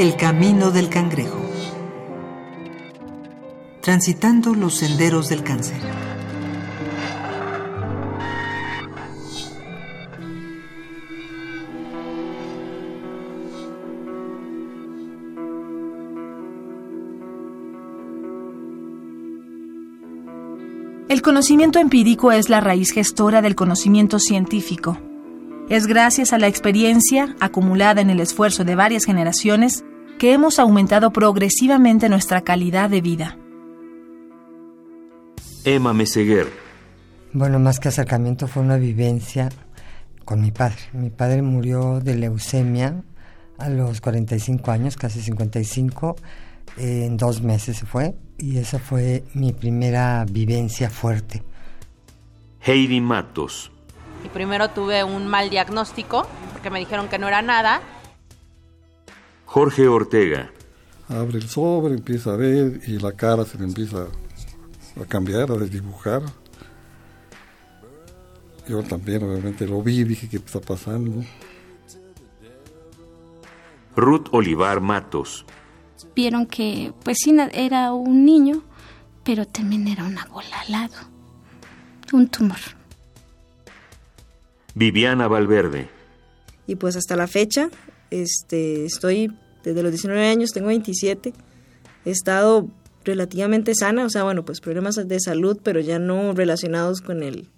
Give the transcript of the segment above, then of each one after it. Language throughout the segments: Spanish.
El camino del cangrejo. Transitando los senderos del cáncer. El conocimiento empírico es la raíz gestora del conocimiento científico. Es gracias a la experiencia acumulada en el esfuerzo de varias generaciones que hemos aumentado progresivamente nuestra calidad de vida. Emma Meseguer. Bueno, más que acercamiento fue una vivencia con mi padre. Mi padre murió de leucemia a los 45 años, casi 55, en dos meses se fue y esa fue mi primera vivencia fuerte. Heidi Matos. Y primero tuve un mal diagnóstico porque me dijeron que no era nada. Jorge Ortega. Abre el sobre, empieza a ver y la cara se le empieza a cambiar, a desdibujar. Yo también obviamente lo vi, dije qué está pasando. Ruth Olivar Matos vieron que pues sí era un niño, pero también era una bola al lado, un tumor. Viviana Valverde. Y pues hasta la fecha, este, estoy desde los 19 años, tengo 27, he estado relativamente sana, o sea, bueno, pues problemas de salud, pero ya no relacionados con el,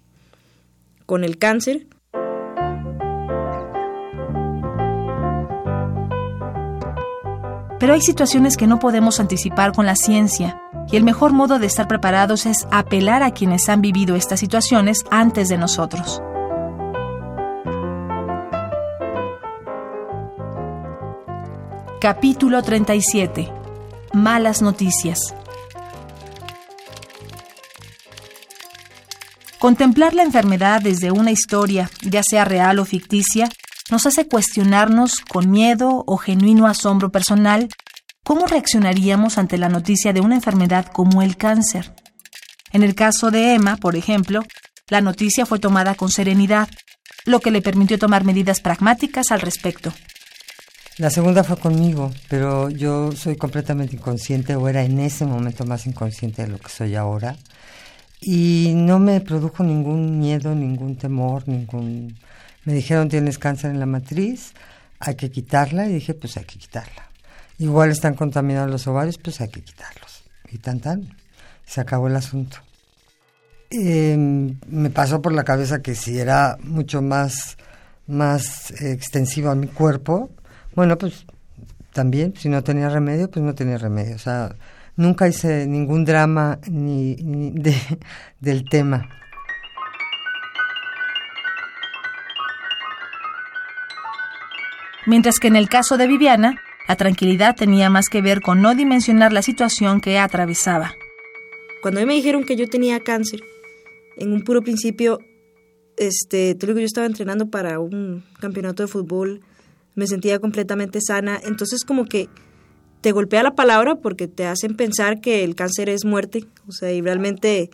con el cáncer. Pero hay situaciones que no podemos anticipar con la ciencia, y el mejor modo de estar preparados es apelar a quienes han vivido estas situaciones antes de nosotros. Capítulo 37. Malas noticias. Contemplar la enfermedad desde una historia, ya sea real o ficticia, nos hace cuestionarnos con miedo o genuino asombro personal cómo reaccionaríamos ante la noticia de una enfermedad como el cáncer. En el caso de Emma, por ejemplo, la noticia fue tomada con serenidad, lo que le permitió tomar medidas pragmáticas al respecto. La segunda fue conmigo, pero yo soy completamente inconsciente o era en ese momento más inconsciente de lo que soy ahora. Y no me produjo ningún miedo, ningún temor, ningún me dijeron, tienes cáncer en la matriz, hay que quitarla. Y dije, pues hay que quitarla. Igual están contaminados los ovarios, pues hay que quitarlos. Y tan tan. Se acabó el asunto. Em, me pasó por la cabeza que si era mucho más, más extensivo a mi cuerpo, bueno, pues también, si no tenía remedio, pues no tenía remedio. O sea, nunca hice ningún drama ni, de, del tema. mientras que en el caso de Viviana, la tranquilidad tenía más que ver con no dimensionar la situación que atravesaba. Cuando a mí me dijeron que yo tenía cáncer, en un puro principio, este, te digo, yo estaba entrenando para un campeonato de fútbol, me sentía completamente sana, entonces como que te golpea la palabra porque te hacen pensar que el cáncer es muerte, o sea, y realmente,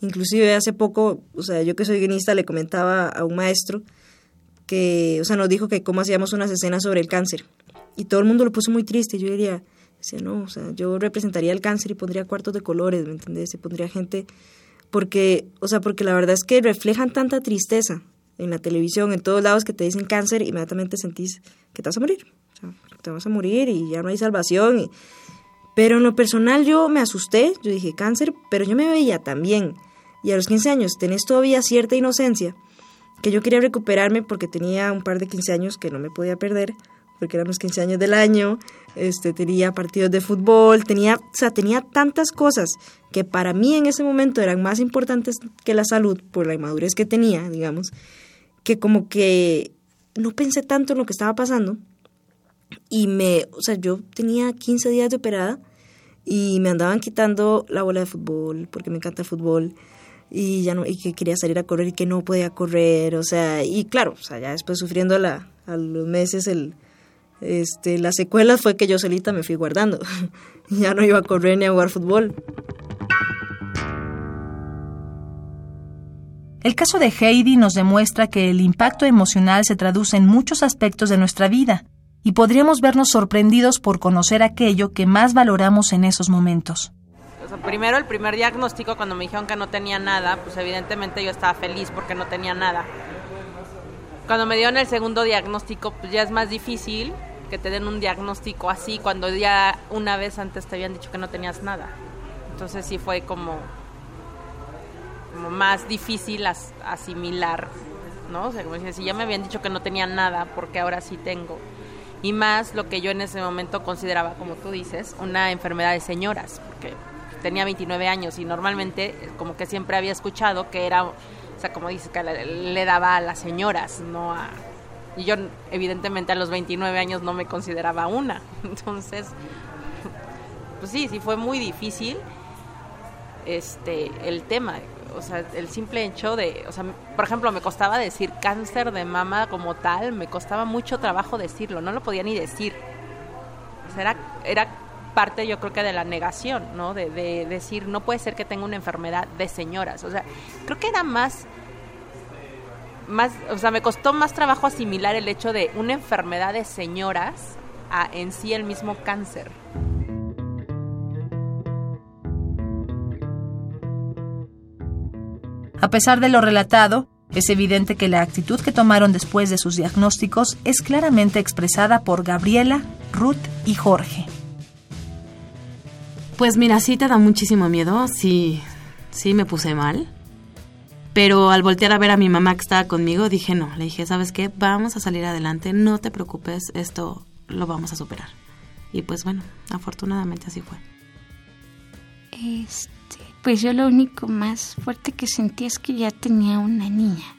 inclusive hace poco, o sea, yo que soy guionista le comentaba a un maestro, que, o sea, nos dijo que cómo hacíamos unas escenas sobre el cáncer. Y todo el mundo lo puso muy triste. Yo diría, no, o sea, yo representaría el cáncer y pondría cuartos de colores, ¿me entendés? Y pondría gente, porque, o sea, porque la verdad es que reflejan tanta tristeza en la televisión, en todos lados que te dicen cáncer, inmediatamente sentís que te vas a morir. O sea, te vas a morir y ya no hay salvación. Pero en lo personal yo me asusté, yo dije cáncer, pero yo me veía también. Y a los 15 años tenés todavía cierta inocencia que yo quería recuperarme porque tenía un par de 15 años que no me podía perder, porque eran los 15 años del año, este, tenía partidos de fútbol, tenía, o sea, tenía tantas cosas que para mí en ese momento eran más importantes que la salud, por la inmadurez que tenía, digamos, que como que no pensé tanto en lo que estaba pasando y me, o sea, yo tenía 15 días de operada y me andaban quitando la bola de fútbol porque me encanta el fútbol y ya no y que quería salir a correr y que no podía correr, o sea, y claro, o sea, ya después sufriendo la, a los meses el este la secuela fue que yo solita me fui guardando. ya no iba a correr ni a jugar fútbol. El caso de Heidi nos demuestra que el impacto emocional se traduce en muchos aspectos de nuestra vida y podríamos vernos sorprendidos por conocer aquello que más valoramos en esos momentos. primero, el primer diagnóstico, cuando me dijeron que no tenía nada, pues evidentemente yo estaba feliz porque no tenía nada. Cuando me dieron el segundo diagnóstico, pues ya es más difícil que te den un diagnóstico así cuando ya una vez antes te habían dicho que no tenías nada. Entonces sí fue como, como más difícil asimilar, ¿no? O sea, como si ya me habían dicho que no tenía nada, porque ahora sí tengo. Y más lo que yo en ese momento consideraba, como tú dices, una enfermedad de señoras, porque tenía 29 años y normalmente como que siempre había escuchado que era o sea, como dice, que le, daba a las señoras, no a... Y yo evidentemente a los 29 años no me consideraba una. Entonces, pues sí, sí fue muy difícil este el tema, o sea, el simple hecho de, o sea, por ejemplo, me costaba decir cáncer de mama como tal, me costaba mucho trabajo decirlo, no lo podía ni decir. O sea, era, era parte yo creo que de la negación, ¿no? De, decir, no puede ser que tenga una enfermedad de señoras. O sea, creo que era más, más, o sea, me costó más trabajo asimilar el hecho de una enfermedad de señoras a en sí el mismo cáncer. A pesar de lo relatado, es evidente que la actitud que tomaron después de sus diagnósticos es claramente expresada por Gabriela, Ruth y Jorge. Pues mira, sí te da muchísimo miedo, sí, sí me puse mal. Pero al voltear a ver a mi mamá que estaba conmigo, dije no, le dije, ¿sabes qué? Vamos a salir adelante, no te preocupes, esto lo vamos a superar. Y pues bueno, afortunadamente así fue. Este, pues yo lo único más fuerte que sentí es que ya tenía una niña.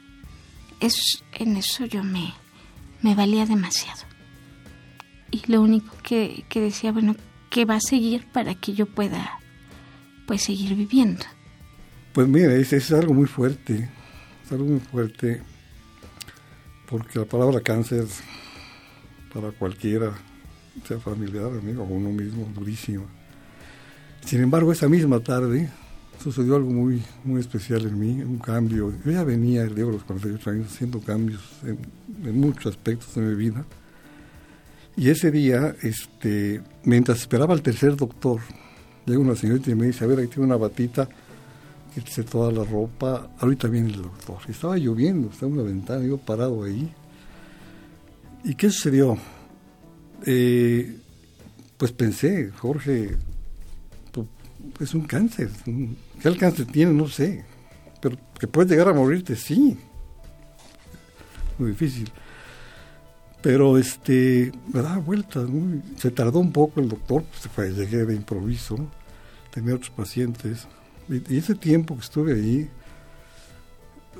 Es, en eso yo me, me valía demasiado. Y lo único que, que decía, bueno, que va a seguir para que yo pueda pues seguir viviendo. Pues mira, es, es algo muy fuerte, es algo muy fuerte, porque la palabra cáncer para cualquiera, sea familiar, amigo o uno mismo, durísimo. Sin embargo, esa misma tarde sucedió algo muy, muy especial en mí, un cambio. Yo ya venía, de los 48 años, haciendo cambios en, en muchos aspectos de mi vida y ese día, este, mientras esperaba al tercer doctor, llega una señorita y me dice, a ver, ahí tiene una batita, quítese toda la ropa, ahorita viene el doctor. Y estaba lloviendo, estaba en una ventana, yo parado ahí. ¿Y qué sucedió? Eh, pues pensé, Jorge, es un cáncer. ¿Qué alcance tiene? No sé. Pero que puedes llegar a morirte, sí. Muy difícil. Pero este, me daba vueltas, se tardó un poco el doctor, pues llegué de improviso, tenía otros pacientes. Y, ese tiempo que estuve ahí,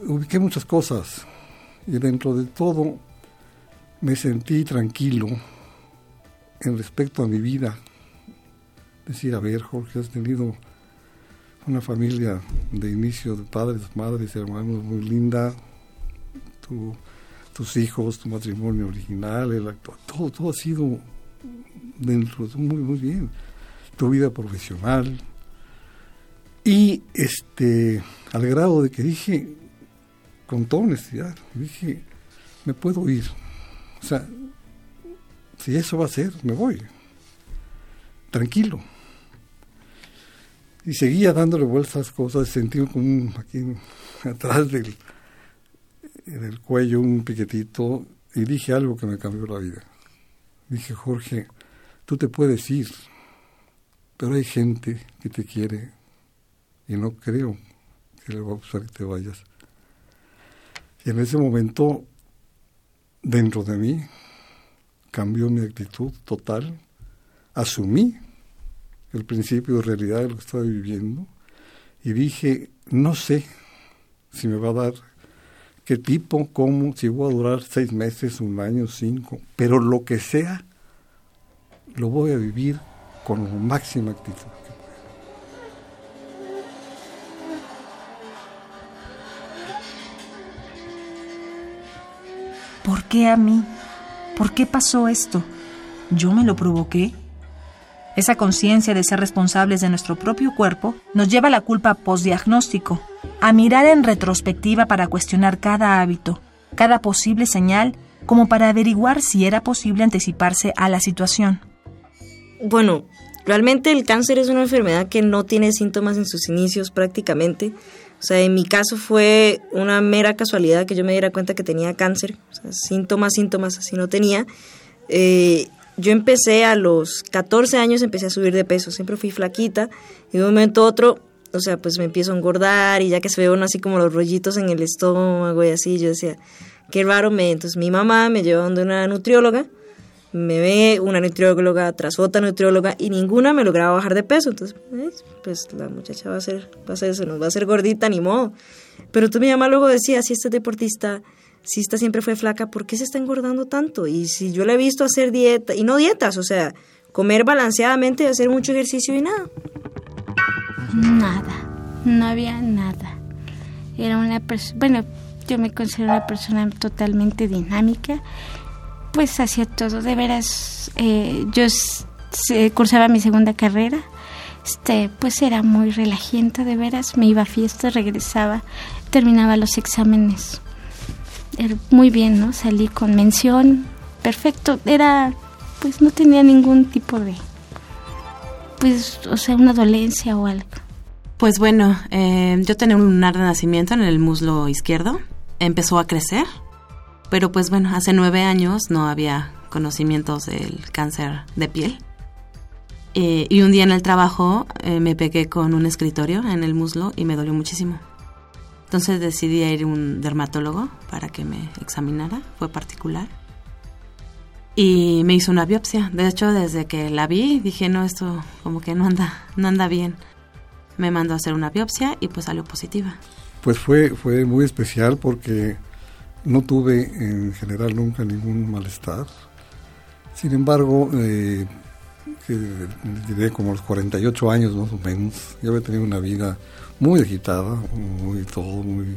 ubiqué muchas cosas. Y dentro de todo, me sentí tranquilo en respecto a mi vida. Decir, a ver, Jorge, has tenido una familia de inicio de padres, madres, hermanos muy linda. Tú tus hijos, tu matrimonio original, el actual, todo, todo ha sido dentro, muy, muy bien. Tu vida profesional. Y este, al grado de que dije, con toda honestidad, dije, me puedo ir. O sea, si eso va a ser, me voy. Tranquilo. Y seguía dándole vueltas cosas, sentí como aquí atrás del, en el cuello un piquetito y dije algo que me cambió la vida. Dije, Jorge, tú te puedes ir, pero hay gente que te quiere y no creo que le va a gustar que te vayas. Y en ese momento, dentro de mí, cambió mi actitud total, asumí el principio de realidad de lo que estaba viviendo y dije, no sé si me va a dar qué tipo, cómo, si voy a durar seis meses, un año, cinco, pero lo que sea, lo voy a vivir con la máxima actitud. ¿Por qué a mí? ¿Por qué pasó esto? ¿Yo me lo provoqué? Esa conciencia de ser responsables de nuestro propio cuerpo nos lleva a la culpa postdiagnóstico, a mirar en retrospectiva para cuestionar cada hábito, cada posible señal como para averiguar si era posible anticiparse a la situación. Bueno, realmente el cáncer es una enfermedad que no tiene síntomas en sus inicios prácticamente. O sea, en mi caso fue una mera casualidad que yo me diera cuenta que tenía cáncer. Síntomas, síntomas así no tenía. Eh, yo empecé a los 14 años, empecé a subir de peso. Siempre fui flaquita. Y de un momento a otro, o sea, pues me empiezo a engordar y ya que se ve uno así como los rollitos en el estómago y así, yo decía, qué raro me... Entonces mi mamá me llevó donde una nutrióloga me ve una nutrióloga tras otra nutrióloga y ninguna me lograba bajar de peso. Entonces, pues la muchacha va a ser, va a ser, se nos va a hacer gordita, ni modo. Pero tú mi mamá luego decía, si este deportista, si esta siempre fue flaca, ¿por qué se está engordando tanto? Y si yo la he visto hacer dieta, y no dietas, o sea, comer balanceadamente, hacer mucho ejercicio y nada. Nada, no había nada. Era una persona, bueno, yo me considero una persona totalmente dinámica pues hacía todo, de veras, eh, yo cursaba mi segunda carrera, este, pues era muy relajienta, de veras, me iba a fiestas, regresaba, terminaba los exámenes, muy bien, ¿no? Salí con mención, perfecto, era, pues no tenía ningún tipo de, pues, o sea, una dolencia o algo. Pues bueno, eh, yo tenía un lunar de nacimiento en el muslo izquierdo, empezó a crecer, pero pues bueno, hace nueve años no había conocimientos del cáncer de piel. Eh, y un día en el trabajo eh, me pegué con un escritorio en el muslo y me dolió muchísimo. Entonces decidí ir a un dermatólogo para que me examinara, fue particular. Y me hizo una biopsia. De hecho, desde que la vi, dije, no, esto como que no anda, no anda bien. Me mandó a hacer una biopsia y pues salió positiva. Pues fue, fue muy especial porque no tuve en general nunca ningún malestar. Sin embargo, eh, diré como los 48 años más o menos, yo había tenido una vida muy agitada, muy todo, muy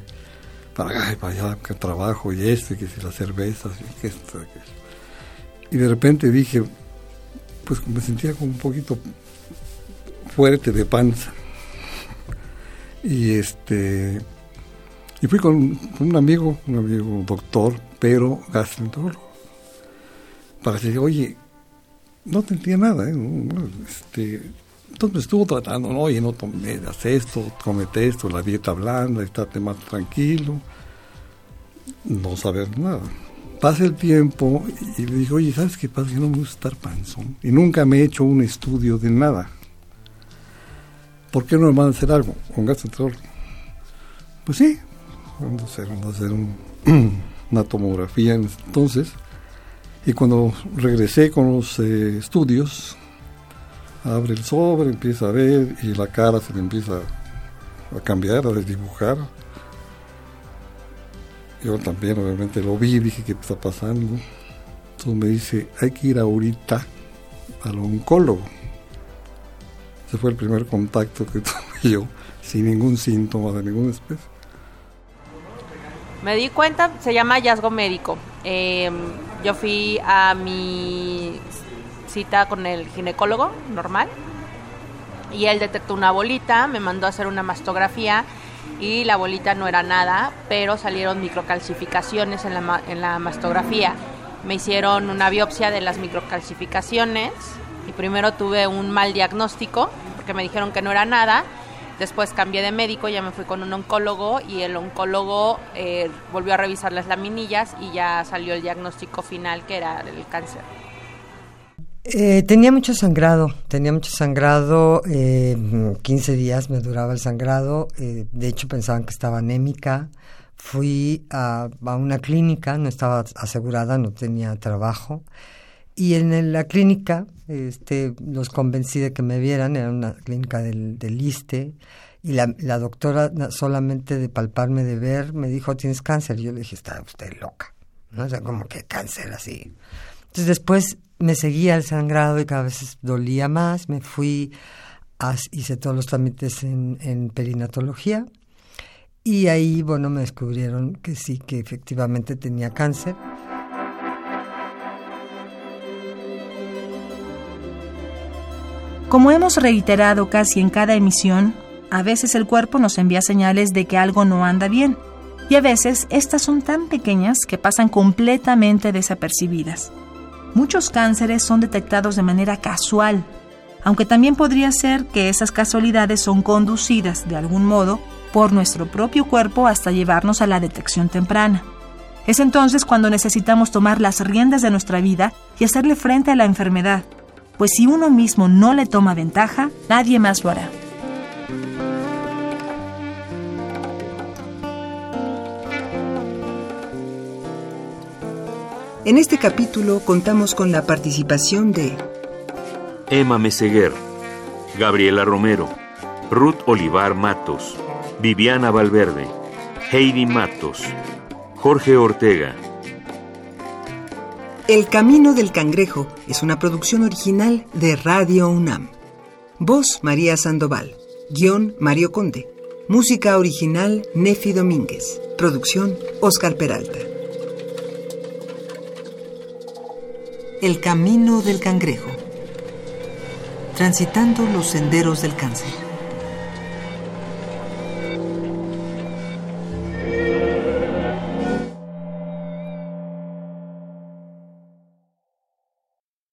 para acá y para allá, que trabajo y este, que si las cervezas y que esto, que Y de repente dije, pues me sentía como un poquito fuerte de panza. Y este y fui con, un amigo, un amigo doctor, pero gastroenterólogo, para decir, oye, no entiendo nada, ¿eh? este, entonces estuvo tratando, no, oye, no tomes esto, comete esto, la dieta blanda, estate más tranquilo, no saber nada. Pasa el tiempo y le digo, oye, ¿sabes qué pasa? Yo no me gusta estar panzón y nunca me he hecho un estudio de nada. ¿Por qué no me van a hacer algo con gastroenterólogo? Pues sí, vamos a hacer, vamos a hacer una tomografía entonces. Y cuando regresé con los eh, estudios, abre el sobre, empieza a ver y la cara se le empieza a cambiar, a desdibujar. Yo también obviamente lo vi, dije, ¿qué está pasando? Entonces me dice, hay que ir ahorita al oncólogo. Ese fue el primer contacto que tuve yo, sin ningún síntoma de ninguna especie. Me di cuenta, se llama hallazgo médico. Em, yo fui a mi cita con el ginecólogo normal y él detectó una bolita, me mandó a hacer una mastografía y la bolita no era nada, pero salieron microcalcificaciones en la, en la mastografía. Me hicieron una biopsia de las microcalcificaciones y primero tuve un mal diagnóstico porque me dijeron que no era nada Después cambié de médico, ya me fui con un oncólogo y el oncólogo eh, volvió a revisar las laminillas y ya salió el diagnóstico final que era el cáncer. Eh, tenía mucho sangrado, tenía mucho sangrado, eh, 15 días me duraba el sangrado, eh, de hecho pensaban que estaba anémica, fui a, a, una clínica, no estaba asegurada, no tenía trabajo, y en la clínica este, los convencí de que me vieran, era una clínica del, del ISTE, y la, doctora solamente de palparme, de ver, me dijo, tienes cáncer. Yo le dije, está usted loca, ¿no? O sea, como que cáncer así. Entonces después me seguía el sangrado y cada vez dolía más, me fui, a, hice todos los trámites en, en perinatología, y ahí, bueno, me descubrieron que sí, que efectivamente tenía cáncer. Como hemos reiterado casi en cada emisión, a veces el cuerpo nos envía señales de que algo no anda bien. Y a veces estas son tan pequeñas que pasan completamente desapercibidas. Muchos cánceres son detectados de manera casual, aunque también podría ser que esas casualidades son conducidas de algún modo por nuestro propio cuerpo hasta llevarnos a la detección temprana. Es entonces cuando necesitamos tomar las riendas de nuestra vida y hacerle frente a la enfermedad, pues si uno mismo no le toma ventaja, nadie más lo hará. En este capítulo contamos con la participación de Emma Meseguer, Gabriela Romero, Ruth Olivar Matos, Viviana Valverde, Heidi Matos, Jorge Ortega. El Camino del Cangrejo es una producción original de Radio UNAM. Voz María Sandoval. Guión Mario Conde. Música original Nefi Domínguez. Producción Oscar Peralta. El Camino del Cangrejo. Transitando los senderos del cáncer.